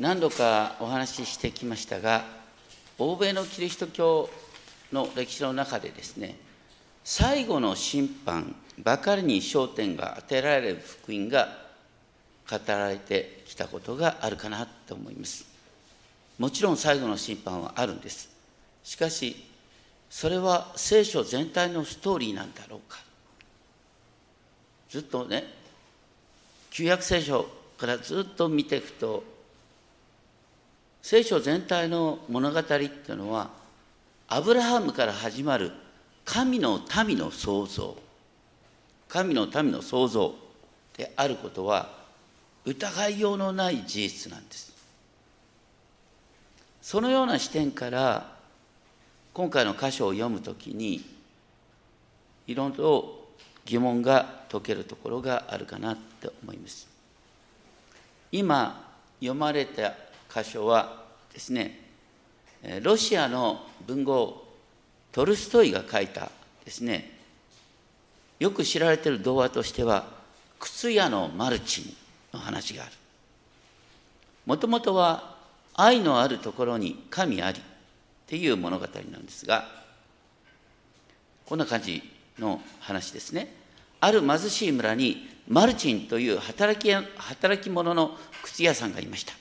何度かお話ししてきましたが欧米のキリスト教の歴史の中でですね最後の審判ばかりに焦点が当てられる福音が語られてきたことがあるかなと思います。もちろん最後の審判はあるんです。しかしそれは聖書全体のストーリーなんだろうか。ずっとね旧約聖書からずっと見ていくと聖書全体の物語っていうのはアブラハムから始まる神の民の創造神の民の創造であることは疑いようのない事実なんです。そのような視点から今回の箇所を読むときにいろいろ疑問が解けるところがあるかなって思います。今読まれた箇所はですねロシアの文豪トルストイが書いたですねよく知られている童話としては靴屋のマルチンの話がある。もともとは愛のあるところに神ありっていう物語なんですがこんな感じの話ですね。ある貧しい村にマルチンという働き働き者の靴屋さんがいました。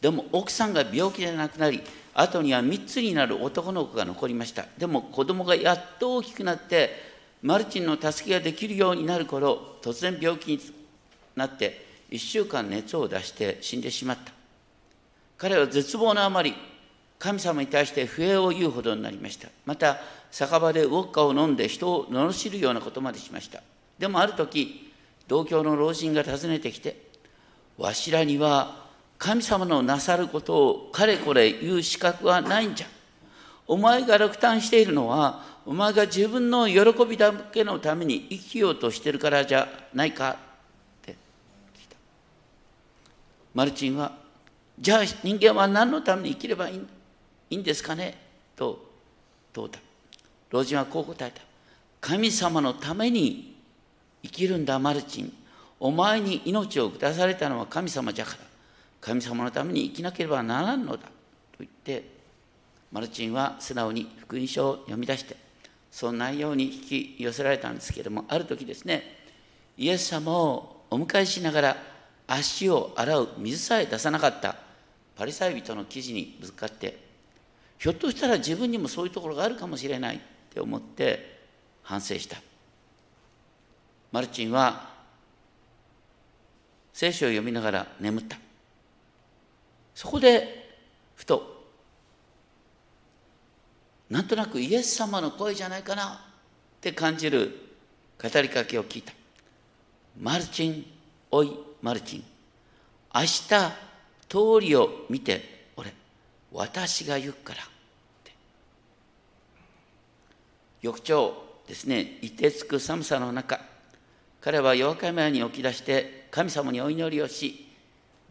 でも奥さんが病気で亡くなり後には3つになる男の子が残りました。でも子供がやっと大きくなってマルチンの助けができるようになる頃突然病気になって1週間熱を出して死んでしまった。彼は絶望のあまり神様に対して不平を言うほどになりました。また酒場でウォッカを飲んで人を罵るようなことまでしました。でもある時同郷の老人が訪ねてきてわしらには神様のなさることをかれこれ言う資格はないんじゃ。お前が落胆しているのはお前が自分の喜びだけのために生きようとしてるからじゃないかって。聞いたマルチンはじゃあ人間は何のために生きればいいいんですかね？と問うた。老人はこう答えた。神様のために生きるんだマルチン。お前に命を下されたのは神様じゃから。神様のために生きなければならんのだと言ってマルチンは素直に福音書を読み出してその内容に引き寄せられたんですけれどもある時ですねイエス様をお迎えしながら足を洗う水さえ出さなかったパリサイ人の記事にぶつかってひょっとしたら自分にもそういうところがあるかもしれないって思って反省した。マルチンは聖書を読みながら眠った。そこでふとなんとなくイエス様の声じゃないかなって感じる語りかけを聞いた。マルチンおいマルチン。明日通りを見て俺私が言うから翌朝ですね凍てつく寒さの中彼は夜明け前に起き出して神様にお祈りをし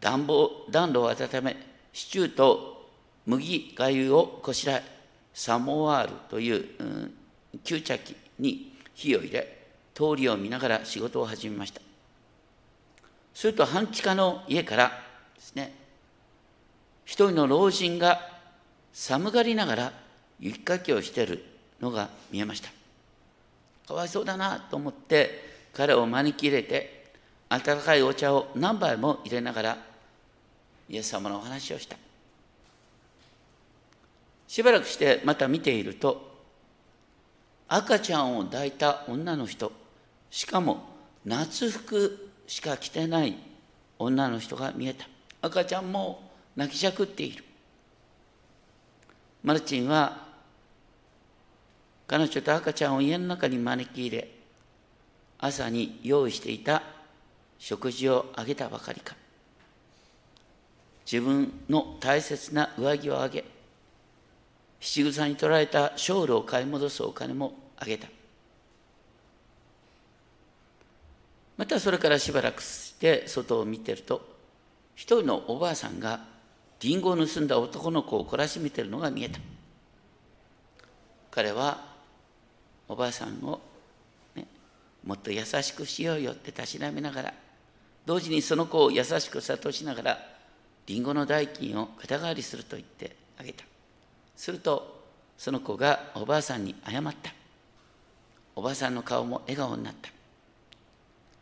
暖房暖炉を温めシチューと麦がゆをこしらえサモワールという、うん、吸着機に火を入れ通りを見ながら仕事を始めました。すると半地下の家からですね一人の老人が寒がりながら雪かきをしているのが見えました。かわいそうだなと思って彼を招き入れて温かいお茶を何杯も入れながらイエス様のお話をした。しばらくしてまた見ていると赤ちゃんを抱いた女の人しかも夏服しか着てない女の人が見えた。赤ちゃんも泣きじゃくっている。マルチンは彼女と赤ちゃんを家の中に招き入れ朝に用意していた食事をあげたばかりか。自分の大切な上着をあげ七草に取られたショールを買い戻すお金もあげた。またそれからしばらくして外を見てると一人のおばあさんがリンゴを盗んだ男の子を懲らしめてるのが見えた。彼はおばあさんを、ね、もっと優しくしようよってたしなめながら同時にその子を優しく諭しながらリンゴの代金を肩代わりすると言ってあげた。するとその子がおばあさんに謝った。おばあさんの顔も笑顔になった。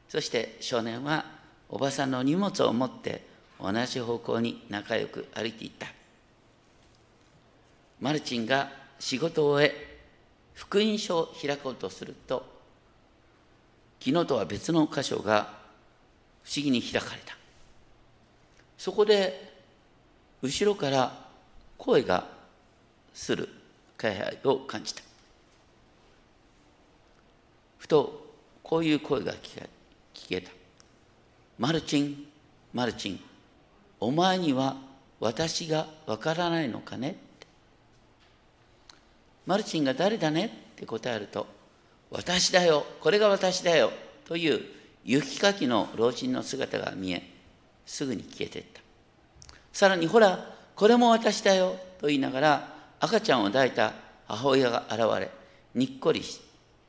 そして少年はおばさんの荷物を持って同じ方向に仲良く歩いていった。マルチンが仕事を終え福音書を開こうとすると昨日とは別の箇所が不思議に開かれた。そこで後ろから声がする気配を感じた。ふとこういう声が聞けた。マルチンマルチンお前には私がわからないのかね？マルチンが誰だね？って答えると私だよ。これが私だよ。という雪かきの老人の姿が見えすぐに消えていった。さらにほらこれも私だよと言いながら赤ちゃんを抱いた母親が現れにっこりし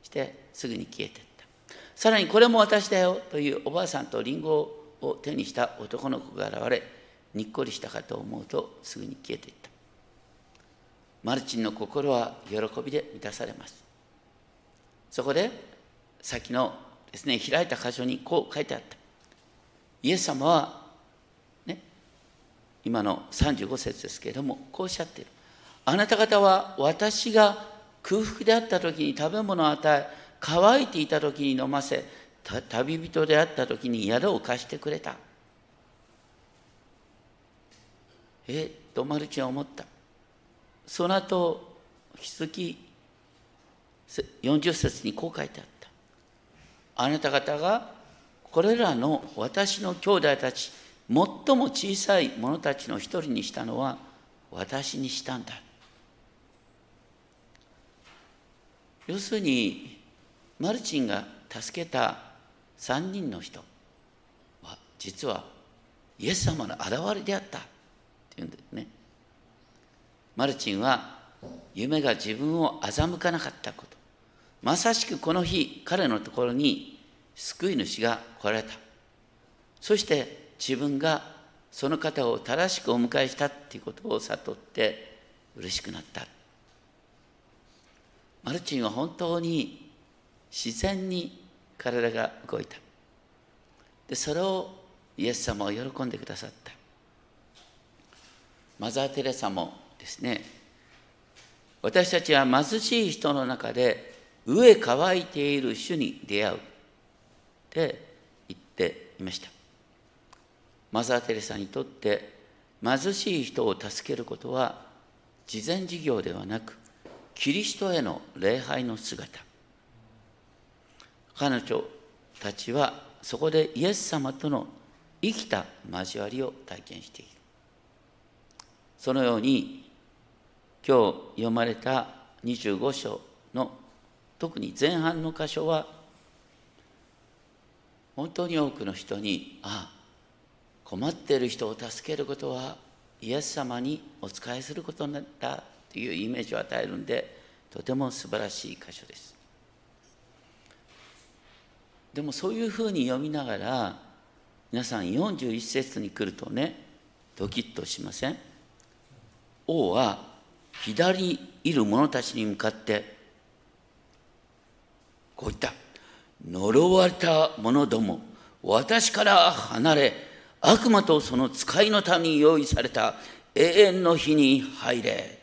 てすぐに消えていった。さらにこれも私だよというおばあさんとリンゴを手にした男の子が現れにっこりしたかと思うとすぐに消えていった。マルチンの心は喜びで満たされます。そこで先のですね開いた箇所にこう書いてあった。イエス様はね今の35節ですけれどもこうおっしゃっている。あなた方は私が空腹であった時に食べ物を与え乾いていた時に飲ませ旅人であった時に宿を貸してくれた。えっとマルチは思った。その後引き続き40節にこう書いてあった。あなた方がこれらの私の兄弟たち最も小さい者たちの一人にしたのは私にしたんだ。要するにマルチンが助けた3人の人は実はイエス様の現れであった。っていうんですね。マルチンは夢が自分を欺かなかったこと。まさしくこの日彼のところに救い主が来られた。そして自分がその方を正しくお迎えしたっていうことを悟って嬉しくなった。マルチンは本当に自然に体が動いた。でそれをイエス様は喜んでくださった。マザー・テレサもですね私たちは貧しい人の中で飢え乾いている主に出会う。って言っていました。マザー・テレサにとって貧しい人を助けることは慈善事業ではなくキリストへの礼拝の姿。彼女たちはそこでイエス様との生きた交わりを体験している。そのように今日読まれた25章の特に前半の箇所は本当に多くの人にあ困っている人を助けることはイエス様にお仕えすることになんだというイメージを与えるんでとても素晴らしい箇所です。でもそういうふうに読みながら皆さん41節に来るとねドキッとしません？王は左にいる者たちに向かってこう言った呪われた者ども私から離れ悪魔とその使いのために用意された永遠の日に入れ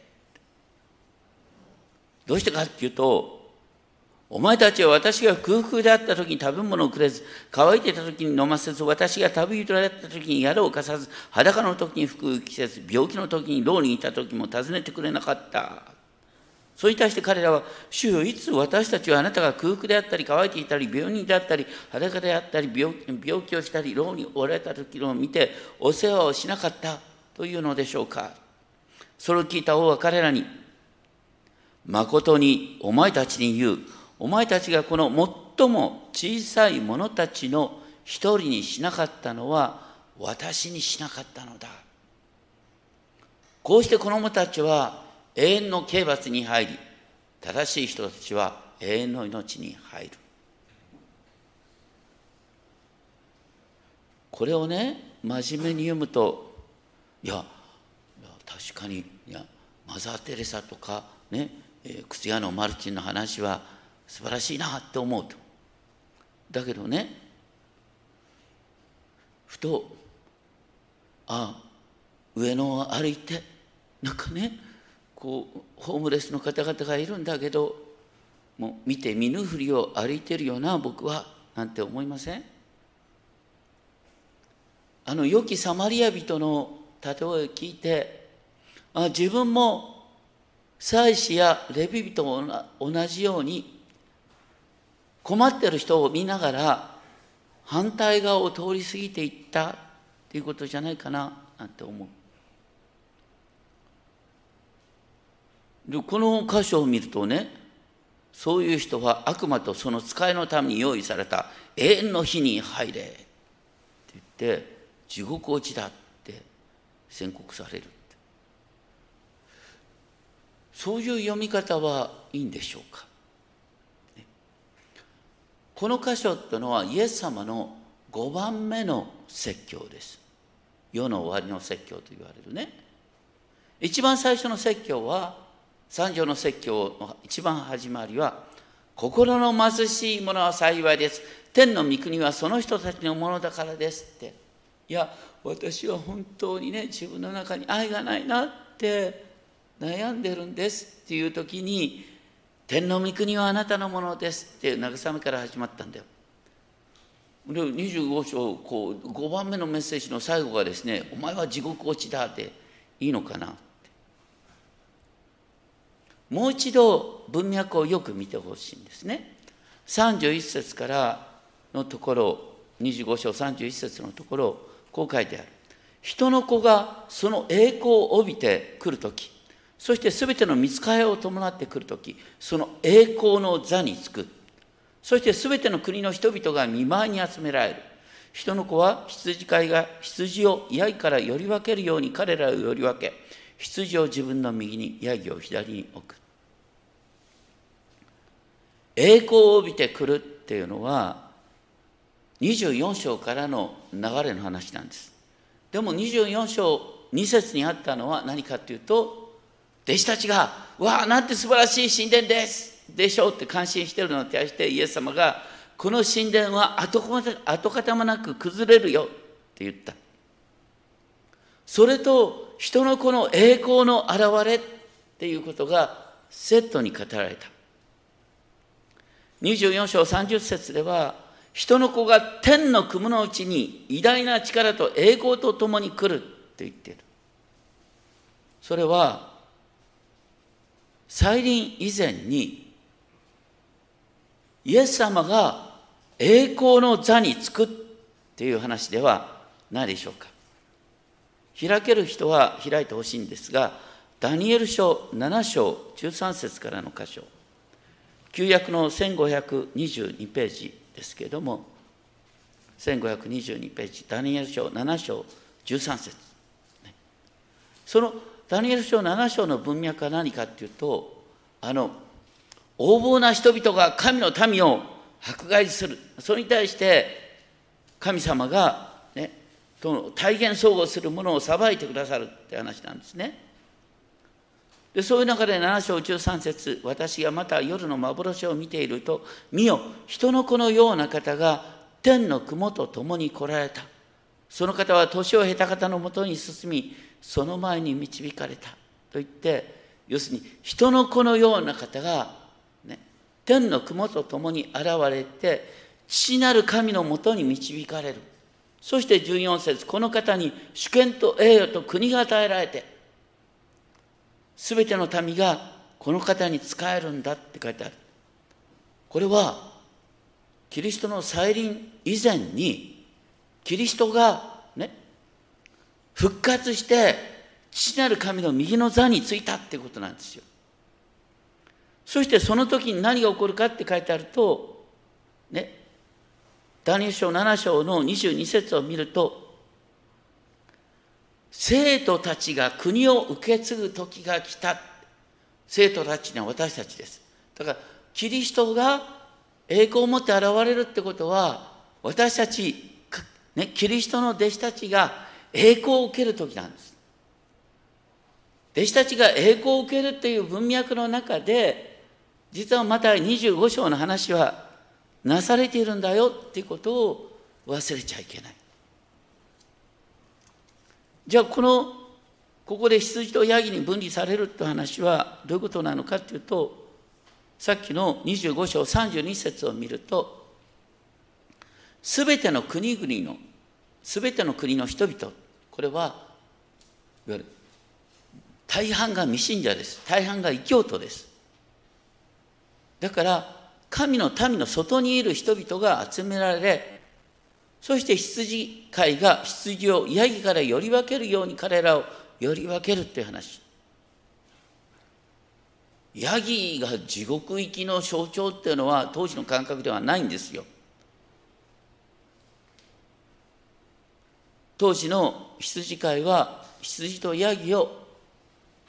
どうしてかっていうとお前たちは私が空腹であった時に食べ物をくれず、乾いてた時に飲ませず、私が旅人であった時に宿を貸さず、裸の時に服を着せず、病気の時に牢にいた時も訪ねてくれなかった。それに対して彼らは、主よ、いつ私たちはあなたが空腹であったり、乾いていたり、病人であったり、裸であったり病、気をしたり、牢におられた時を見て、お世話をしなかったというのでしょうか。それを聞いた王は彼らに、誠にお前たちに言う、お前たちがこの最も小さい者たちの一人にしなかったのは私にしなかったのだ。こうして子供たちは永遠の刑罰に入り、正しい人たちは永遠の命に入る。これをね、真面目に読むと、いや確かにいやマザー・テレサとかね、え、靴屋のマルチンの話は素晴らしいなって思うとだけどねふとああ上野を歩いてなんかねこうホームレスの方々がいるんだけどもう見て見ぬふりを歩いてるよな僕はなんて思いません？あの良きサマリア人の例えを聞いてあ自分も祭司やレビ人も同じように困ってる人を見ながら反対側を通り過ぎていったっていうことじゃないかななんて思う。でこの箇所を見るとねそういう人は悪魔とその使いのために用意された永遠の火に入れって言って地獄落ちだって宣告されるそういう読み方はいいんでしょうか。この箇所ってのはイエス様の5番目の説教です。世の終わりの説教と言われるね。一番最初の説教は三条の説教の一番始まりは心の貧しい者は幸いです。天の御国はその人たちのものだからですって。いや私は本当にね自分の中に愛がないなって悩んでるんですっていう時に天の御国はあなたのものですって慰めから始まったんだよ。で25章こう5番目のメッセージの最後がですね「お前は地獄落ちだ」っていいのかな？もう一度文脈をよく見てほしいんですね。31節からのところ25章31節のところこう書いてある。人の子がその栄光を帯びてくるときそして全ての見つかりを伴ってくるときその栄光の座につくそして全ての国の人々が見舞いに集められる人の子は羊飼いが羊をヤギからより分けるように彼らをより分け羊を自分の右にヤギを左に置く栄光を帯びてくるっていうのは24章からの流れの話なんです。でも24章2節にあったのは何かっていうと弟子たちが「わあなんて素晴らしい神殿です」でしょうって感心してるのに対してイエス様が「この神殿は跡形もなく崩れるよ」って言った。それと人のこの栄光の現れっていうことがセットに語られた。24章30節では人の子が天の雲のうちに偉大な力と栄光とともに来るって言っている。それは再臨以前にイエス様が栄光の座につくっていう話ではないでしょうか。開ける人は開いてほしいんですがダニエル書7章13節からの箇所。旧約の1522ページですけれども1522ページダニエル書7章13節。そのダニエル書7章の文脈は何かっていうとあの横暴な人々が神の民を迫害する。それに対して神様がね体現相互するものを裁いてくださるって話なんですね。でそういう中で7章13節私がまた夜の幻を見ていると見よ人の子のような方が天の雲と共に来られた。その方は年を経た方のもとに進みその前に導かれた。と言って要するに人の子のような方が、ね、天の雲と共に現れて父なる神のもとに導かれる。そして14節この方に主権と栄誉と国が与えられてすべての民がこの方に仕えるんだって書いてある。これは、キリストの再臨以前に、キリストがね、復活して、父なる神の右の座についたってことなんですよ。そしてその時に何が起こるかって書いてあると、ね、ダニエル書7章の22節を見ると、生徒たちが国を受け継ぐ時が来た。生徒たちには私たちです。だから、キリストが栄光を持って現れるってことは、私たち、ね、キリストの弟子たちが栄光を受ける時なんです。弟子たちが栄光を受けるという文脈の中で実はまた25章の話はなされているんだよっていうことを忘れちゃいけない。じゃあこのここで羊とヤギに分離されるって話はどういうことなのかっていうとさっきの25章32節を見るとすべての国々のすべての国の人々これはいわゆる大半が未信者です。大半が異教徒です。だから神の民の外にいる人々が集められそして羊飼いが羊をヤギからより分けるように彼らをより分けるっていう話。ヤギが地獄行きの象徴っていうのは当時の感覚ではないんですよ。当時の羊飼いは羊とヤギを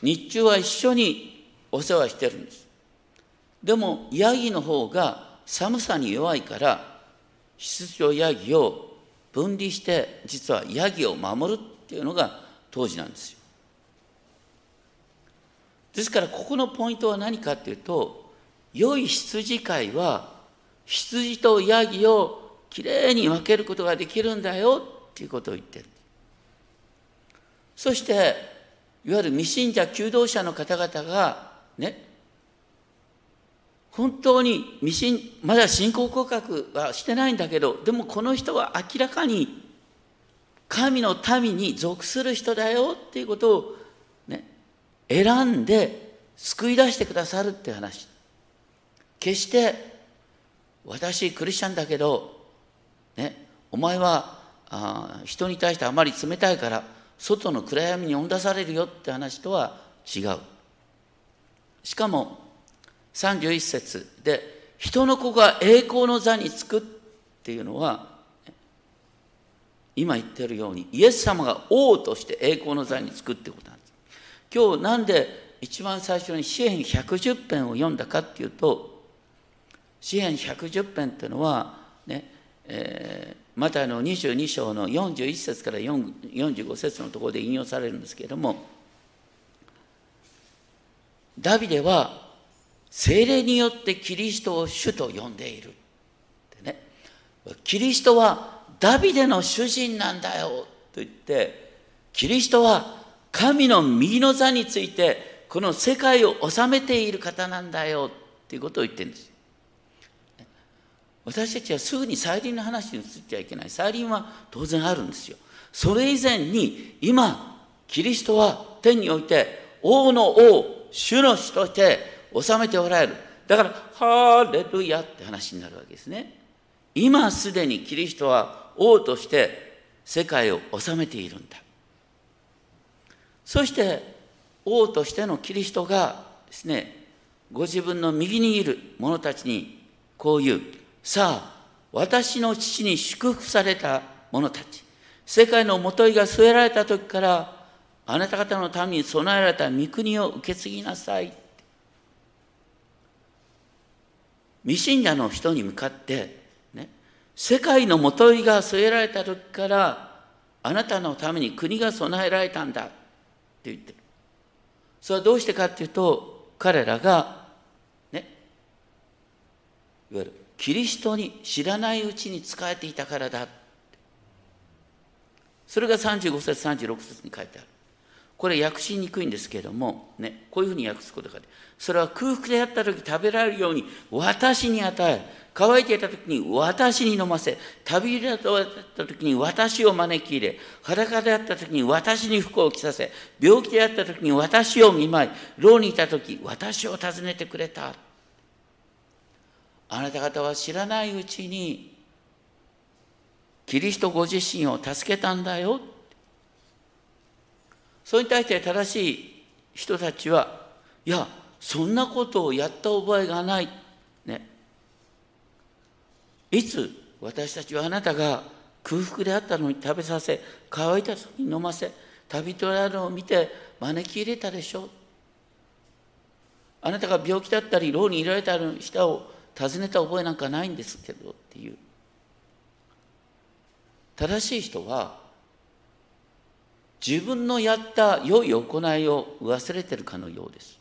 日中は一緒にお世話してるんです。でもヤギの方が寒さに弱いから羊とヤギを分離して実はヤギを守るっていうのが当時なんですよ。ですからここのポイントは何かっていうと良い羊飼いは羊とヤギをきれいに分けることができるんだよっていうことを言ってる。そしていわゆる未信者求道者の方々がね本当に未信まだ信仰告白はしてないんだけどでもこの人は明らかに神の民に属する人だよっていうことを、ね、選んで救い出してくださるって話。決して私クリスチャンだけど、ね、お前はあ人に対してあまり冷たいから外の暗闇に追い出されるよって話とは違う。しかも31節。で人の子が栄光の座につくっていうのは今言ってるようにイエス様が王として栄光の座につくってことなんです。今日なんで一番最初に詩篇110編を読んだかっていうと詩篇110編っていうのはね、えー、マタイの22章の41節から45節のところで引用されるんですけれどもダビデは精霊によってキリストを主と呼んでいる。ね、キリストはダビデの主人なんだよと言って、キリストは神の右の座について、この世界を治めている方なんだよっていうことを言ってるんです。私たちはすぐに再臨の話に移っちゃいけない。再臨は当然あるんですよ。それ以前に今、キリストは天において王の王、主の主として収めておられる。だから、ハーレルヤって話になるわけですね。今すでにキリストは王として世界を治めているんだ。そして王としてのキリストがですね、ご自分の右にいる者たちにこう言う。さあ、私の父に祝福された者たち、世界のもといが据えられた時から、あなた方のために備えられた御国を受け継ぎなさい。未信者の人に向かって、ね、世界のもといが据えられた時からあなたのために国が備えられたんだって言ってる。それはどうしてかっていうと彼らがねいわゆるキリストに知らないうちに仕えていたからだそれが35節36節に書いてある。これ訳しにくいんですけれども、ね、こういうふうに訳すことがでそれは空腹であった時食べられるように私に与え乾いていた時に私に飲ませ。旅人だった時に私を招き入れ。裸であった時に私に服を着させ。病気であった時に私を見舞い。牢にいた時私を訪ねてくれた。あなた方は知らないうちにキリストご自身を助けたんだよ。それに対して正しい人たちは、いや、そんなことをやった覚えがない。ね。いつ私たちはあなたが空腹であったのに食べさせ、乾いた時に飲ませ、旅人であるのを見て招き入れたでしょう。あなたが病気だったり、牢にいられた人を訪ねた覚えなんかないんですけどっていう。正しい人は自分のやった良い行いを忘れてるかのようです。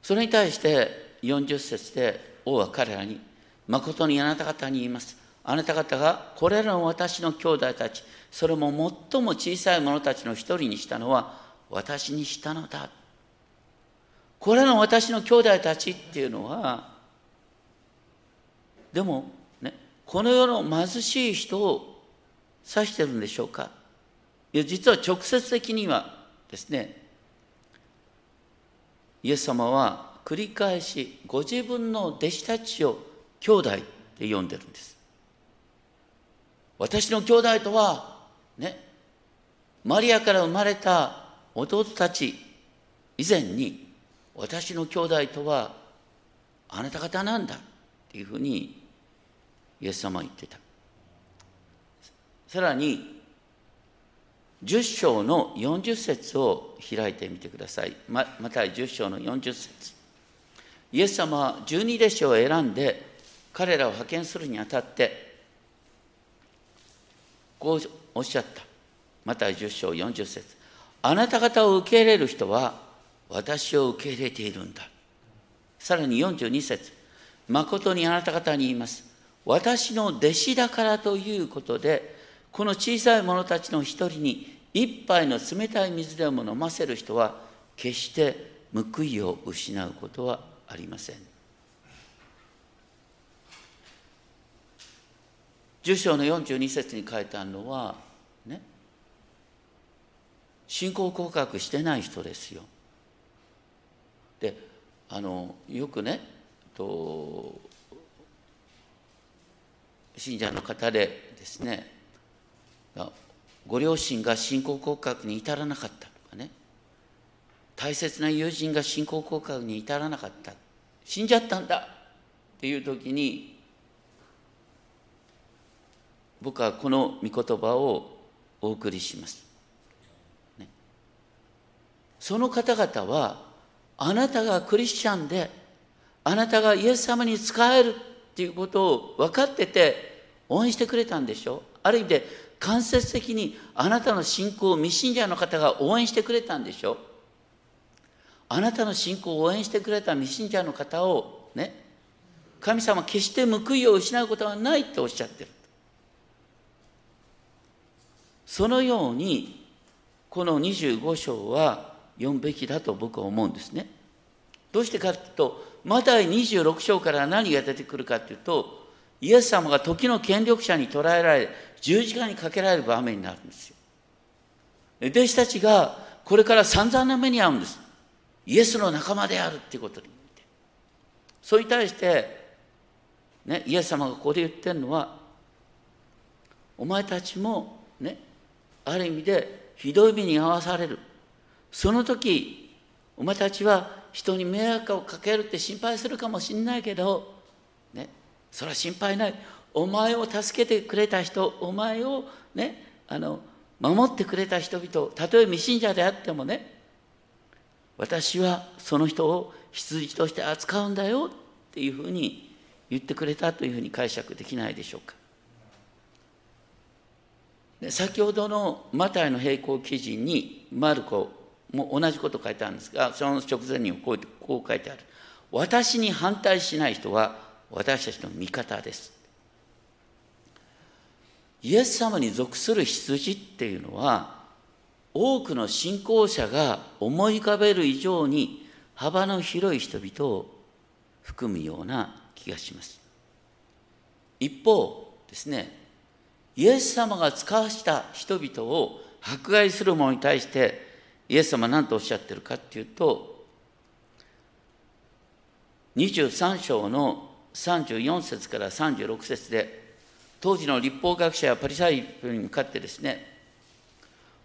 それに対して40節で王は彼らに、誠にあなた方に言います。あなた方がこれらの私の兄弟たち、それも最も小さい者たちの一人にしたのは私にしたのだ。これらの私の兄弟たちっていうのは、でもね、この世の貧しい人を指してるんでしょうか？いや、実は直接的にはですね、イエス様は繰り返しご自分の弟子たちを兄弟って呼んでるんです。私の兄弟とは、ね、マリアから生まれた弟たち以前に、私の兄弟とはあなた方なんだっていうふうにイエス様は言ってた。さらに、10章の40節を開いてみてください。ままた10章の40節イエス様は12弟子を選んで彼らを派遣するにあたってこうおっしゃった。また10章40節あなた方を受け入れる人は私を受け入れているんだ。さらに42節誠にあなた方に言います。私の弟子だからということで、この小さい者たちの一人に一杯の冷たい水でも飲ませる人は、決して報いを失うことはありません。10章の42節に書いてあるのは、ね、信仰告白してない人ですよ。であのよくねと信者の方でですねご両親が信仰告白に至らなかったとかね。大切な友人が信仰告白に至らなかった。死んじゃったんだっていう時に僕はこの御言葉をお送りします。ね、その方々はあなたがクリスチャンであなたがイエス様に仕えるっていうことを分かってて応援してくれたんでしょ。ある意味で間接的にあなたの信仰を未信者の方が応援してくれたんでしょ？あなたの信仰を応援してくれた未信者の方をね神様決して報いを失うことはないっておっしゃってる。そのようにこの25章は読むべきだと僕は思うんですね。どうしてかというとマタイ26章から何が出てくるかというとイエス様が時の権力者に捕らえられ十字架にかけられる場面になるんですよ。弟子たちがこれから散々な目に遭うんです。イエスの仲間であるっていうことに。それに対して、ね、イエス様がここで言ってるのはお前たちもねある意味でひどい目に遭わされる。その時お前たちは人に迷惑をかけるって心配するかもしんないけどねそれは心配ないお前を助けてくれた人お前をねあの守ってくれた人々たとえ未信者であってもね私はその人を羊として扱うんだよっていうふうに言ってくれたというふうに解釈できないでしょうか。で先ほどのマタイの並行記事にマルコも同じこと書いてあるんですがその直前にこうこう書いてある。私に反対しない人は私たちの味方です。イエス様に属する羊っていうのは多くの信仰者が思い浮かべる以上に幅の広い人々を含むような気がします。一方ですね、イエス様が使わした人々を迫害する者に対してイエス様は何とおっしゃってるかっていうと23章の34節から36節で当時の立法学者やパリサイ人に向かってですね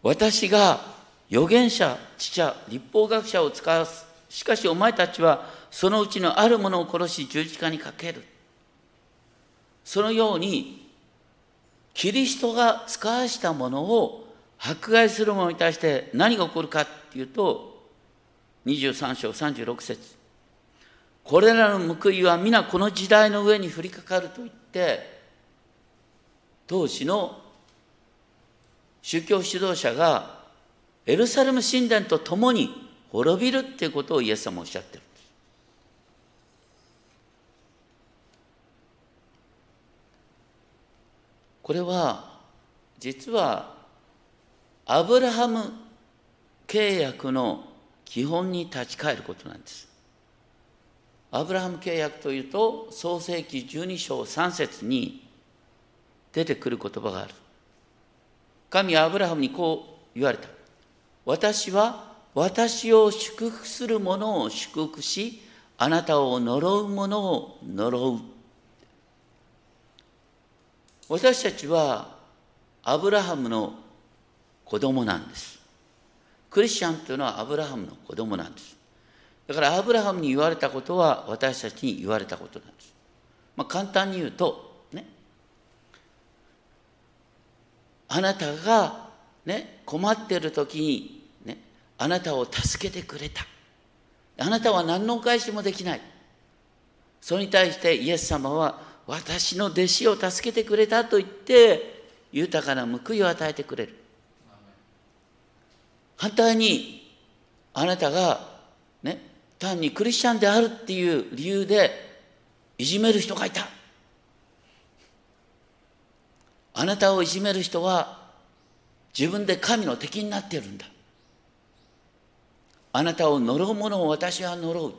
私が預言者、知者、立法学者を使わす。しかしお前たちはそのうちのあるものを殺し十字架にかける。そのように、キリストが使わしたものを迫害する者に対して何が起こるかっていうと、23章36節これらの報いは皆この時代の上に降りかかると言って、当時の宗教指導者がエルサレム神殿と共に滅びるっていうことをイエス様おっしゃってるんです。これは実はアブラハム契約の基本に立ち返ることなんです。アブラハム契約というと創世紀12章3節に出てくる言葉がある。神はアブラハムにこう言われた。私は私を祝福する者を祝福し、あなたを呪う者を呪う。私たちはアブラハムの子供なんです。クリスチャンというのはアブラハムの子供なんです。だからアブラハムに言われたことは私たちに言われたことなんです。まあ、簡単に言うと、ね、あなたが、ね、困っている時に、ね、あなたを助けてくれた。あなたは何のお返しもできない。それに対してイエス様は私の弟子を助けてくれたと言って豊かな報いを与えてくれる。反対にあなたがね単にクリスチャンであるっていう理由でいじめる人がいた。あなたをいじめる人は自分で神の敵になっているんだ。あなたを呪う者を私は呪う。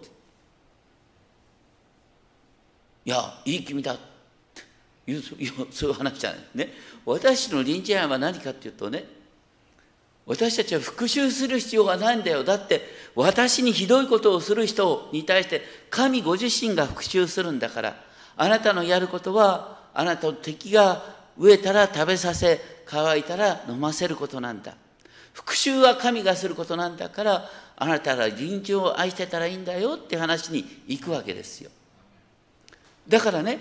いや、いい君だ。いうそういう話じゃないね。私の臨時案は何かっていうとね、私たちは復讐する必要がないんだよ。だって私にひどいことをする人に対して神ご自身が復讐するんだから、あなたのやることはあなたの敵が飢えたら食べさせ、乾いたら飲ませることなんだ。復讐は神がすることなんだから、あなたが臨終を愛してたらいいんだよって話に行くわけですよ。だからね、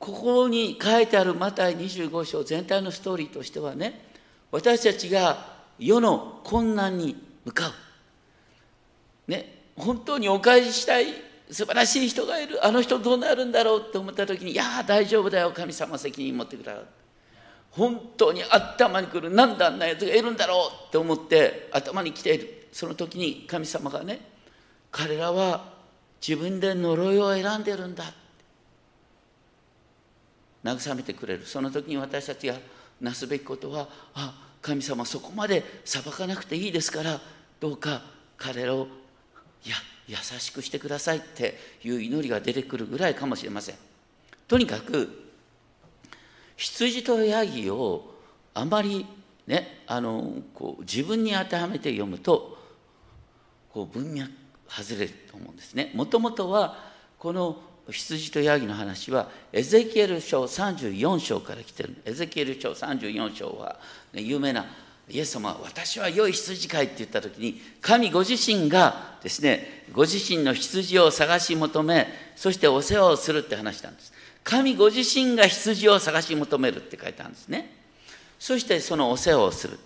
ここに書いてあるマタイ25章全体のストーリーとしてはね、私たちが世の困難に向かう。ね、本当にお返ししたい素晴らしい人がいる。あの人どうなるんだろうって思った時にいや大丈夫だよ。神様責任持ってくださる本当に頭に来る。何だあんなやつがいるんだろうって思って頭に来ている。その時に神様がね彼らは自分で呪いを選んでるんだ。慰めてくれる。その時に私たちがなすべきことはあ神様そこまで裁かなくていいですからどうか彼らをいや優しくしてくださいっていう祈りが出てくるぐらいかもしれません。とにかく羊とヤギをあまりねあのこう自分に当てはめて読むとこう文脈外れると思うんですね。もともとはこの羊とヤギの話はエゼキエル書34章から来てる。エゼキエル書34章は、ね、有名なイエス様は私は良い羊飼いって言った時に神ご自身がですねご自身の羊を探し求めそしてお世話をするって話なんです。神ご自身が羊を探し求めるって書いてあるんですね。そしてそのお世話をする。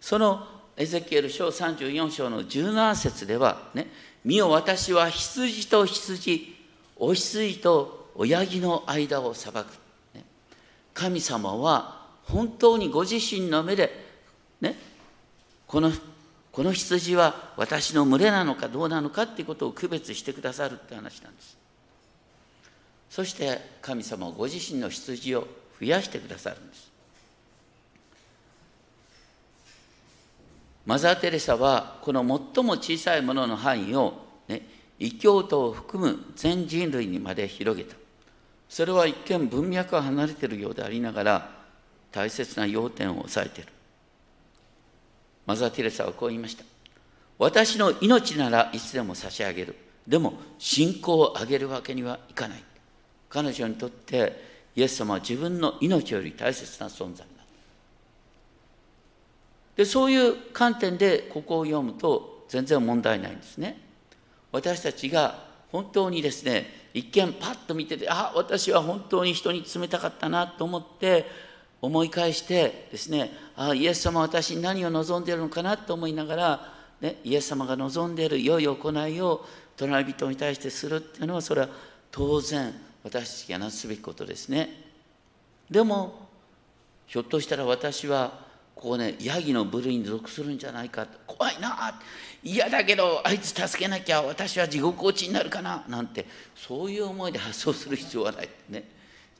そのエゼキエル書34章の17節ではね見よ私は羊と羊お羊とおヤギの間を裁く、神様は本当にご自身の目でね、このこの羊は私の群れなのかどうなのかっていうことを区別してくださるって話なんです。そして神様はご自身の羊を増やしてくださるんです。マザー・テレサはこの最も小さいものの範囲を、ね、異教徒を含む全人類にまで広げたそれは一見文脈は離れているようでありながら大切な要点を押さえているマザー・テレサはこう言いました。私の命ならいつでも差し上げる。でも信仰をあげるわけにはいかない。彼女にとってイエス様は自分の命より大切な存在だ。でそういう観点でここを読むと全然問題ないんですね。私たちが本当にですね一見パッと見ててあ私は本当に人に冷たかったなと思って思い返してですねあイエス様は私に何を望んでいるのかなと思いながら、ね、イエス様が望んでいる良い行いを隣人に対してするっていうのはそれは当然私たちがなすべきことですね。でもひょっとしたら私はここねヤギの部類に属するんじゃないか怖いな嫌だけどあいつ助けなきゃ私は地獄落ちになるかななんてそういう思いで発想する必要はない。ね。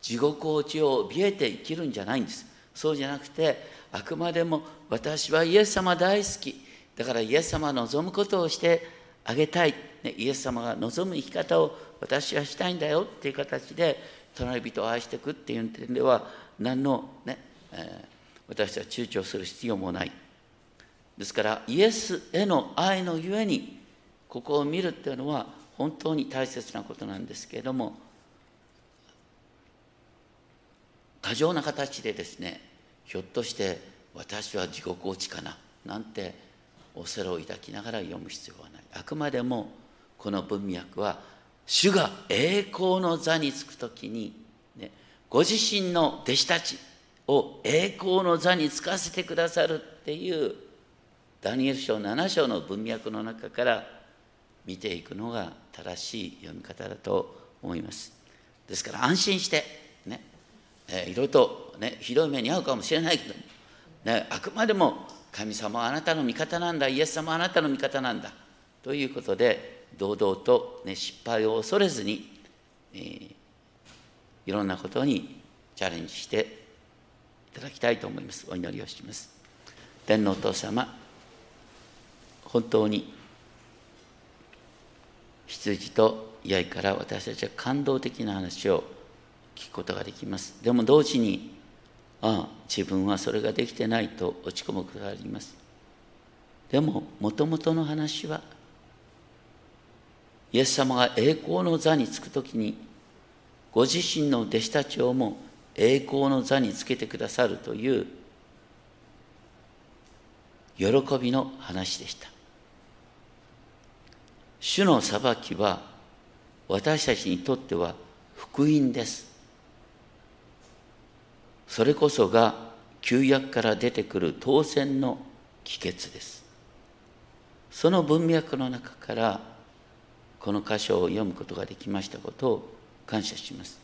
地獄落ちを怯えて生きるんじゃないんです。そうじゃなくてあくまでも私はイエス様大好き。だからイエス様望むことをしてあげたい、ね、イエス様が望む生き方を私はしたいんだよ。っていう形で隣人を愛していくっていう点では何のね、えー、私は躊躇する必要もない。ですからイエスへの愛のゆえにここを見るっていうのは本当に大切なことなんですけれども過剰な形でですねひょっとして私は地獄落ちかななんて恐れを抱きながら読む必要はない。あくまでもこの文脈は主が栄光の座につく時に、ね、ご自身の弟子たちを栄光の座につかせてくださるっていうダニエル書7章の文脈の中から見ていくのが正しい読み方だと思います。ですから安心してね、えー、いろいろと、ね、ひどい目に遭うかもしれないけど、ね、あくまでも神様はあなたの味方なんだイエス様はあなたの味方なんだということで堂々と、ね、失敗を恐れずに、えー、いろんなことにチャレンジしていただきたいと思います。お祈りをします。天皇お父様、本当に羊と八重から私たちは感動的な話を聞くことができます。でも同時に、ああ、自分はそれができてないと落ち込むことがあります。でも、もともとの話は、イエス様が栄光の座につくときに、ご自身の弟子たちをも栄光の座につけてくださるという喜びの話でした。主の裁きは私たちにとっては福音です。それこそが旧約から出てくる当選の帰結です。その文脈の中からこの箇所を読むことができましたことを感謝します。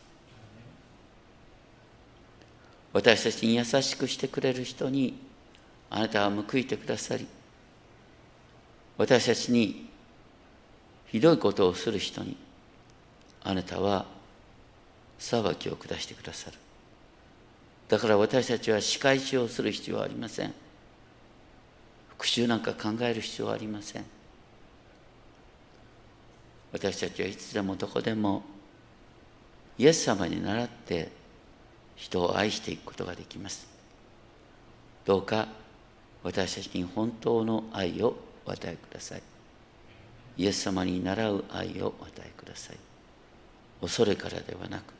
私たちに優しくしてくれる人にあなたは報いてくださり私たちにひどいことをする人にあなたは裁きを下してくださる。だから私たちは仕返しをする必要はありません。復讐なんか考える必要はありません。私たちはいつでもどこでもイエス様に倣って人を愛していくことができます。どうか私たちに本当の愛をお与えください。イエス様に習う愛をお与えください。恐れからではなく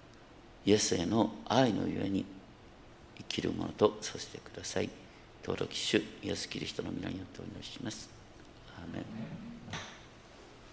イエスへの愛のゆえに生きるものとさせてください。登録主イエスキリストの皆によってお祈りします。アーメン。